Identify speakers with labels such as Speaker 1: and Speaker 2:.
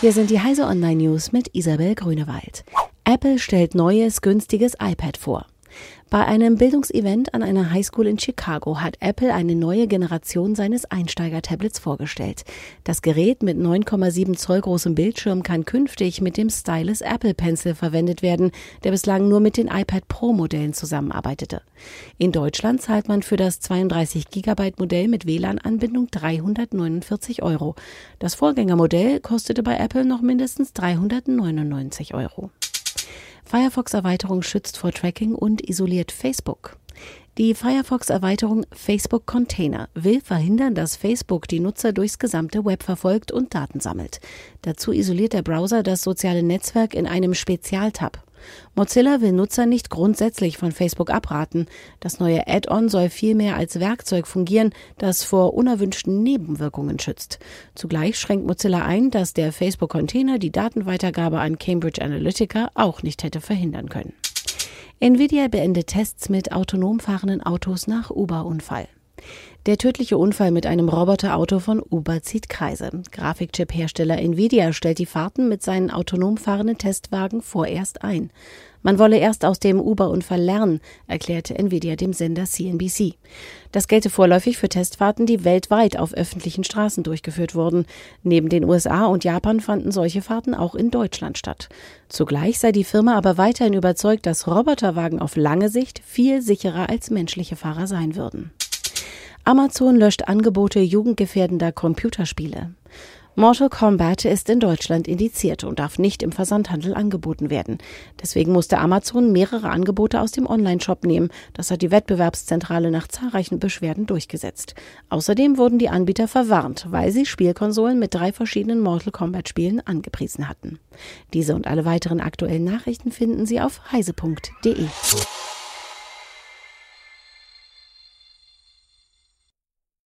Speaker 1: Hier sind die Heise Online News mit Isabel Grünewald. Apple stellt neues günstiges iPad vor. Bei einem Bildungsevent an einer Highschool in Chicago hat Apple eine neue Generation seines Einsteiger-Tablets vorgestellt. Das Gerät mit 9,7 Zoll großem Bildschirm kann künftig mit dem Stylus Apple Pencil verwendet werden, der bislang nur mit den iPad Pro Modellen zusammenarbeitete. In Deutschland zahlt man für das 32 Gigabyte Modell mit WLAN-Anbindung 349 Euro. Das Vorgängermodell kostete bei Apple noch mindestens 399 Euro. Firefox-Erweiterung schützt vor Tracking und isoliert Facebook. Die Firefox-Erweiterung Facebook Container will verhindern, dass Facebook die Nutzer durchs gesamte Web verfolgt und Daten sammelt. Dazu isoliert der Browser das soziale Netzwerk in einem Spezialtab. Mozilla will Nutzer nicht grundsätzlich von Facebook abraten. Das neue Add-on soll vielmehr als Werkzeug fungieren, das vor unerwünschten Nebenwirkungen schützt. Zugleich schränkt Mozilla ein, dass der Facebook-Container die Datenweitergabe an Cambridge Analytica auch nicht hätte verhindern können. Nvidia beendet Tests mit autonom fahrenden Autos nach Uber-Unfall. Der tödliche Unfall mit einem Roboterauto von Uber zieht Kreise. Grafikchip-Hersteller Nvidia stellt die Fahrten mit seinen autonom fahrenden Testwagen vorerst ein. Man wolle erst aus dem Uber-Unfall lernen, erklärte Nvidia dem Sender CNBC. Das gelte vorläufig für Testfahrten, die weltweit auf öffentlichen Straßen durchgeführt wurden. Neben den USA und Japan fanden solche Fahrten auch in Deutschland statt. Zugleich sei die Firma aber weiterhin überzeugt, dass Roboterwagen auf lange Sicht viel sicherer als menschliche Fahrer sein würden. Amazon löscht Angebote jugendgefährdender Computerspiele. Mortal Kombat ist in Deutschland indiziert und darf nicht im Versandhandel angeboten werden. Deswegen musste Amazon mehrere Angebote aus dem Onlineshop nehmen. Das hat die Wettbewerbszentrale nach zahlreichen Beschwerden durchgesetzt. Außerdem wurden die Anbieter verwarnt, weil sie Spielkonsolen mit drei verschiedenen Mortal Kombat Spielen angepriesen hatten. Diese und alle weiteren aktuellen Nachrichten finden Sie auf heise.de.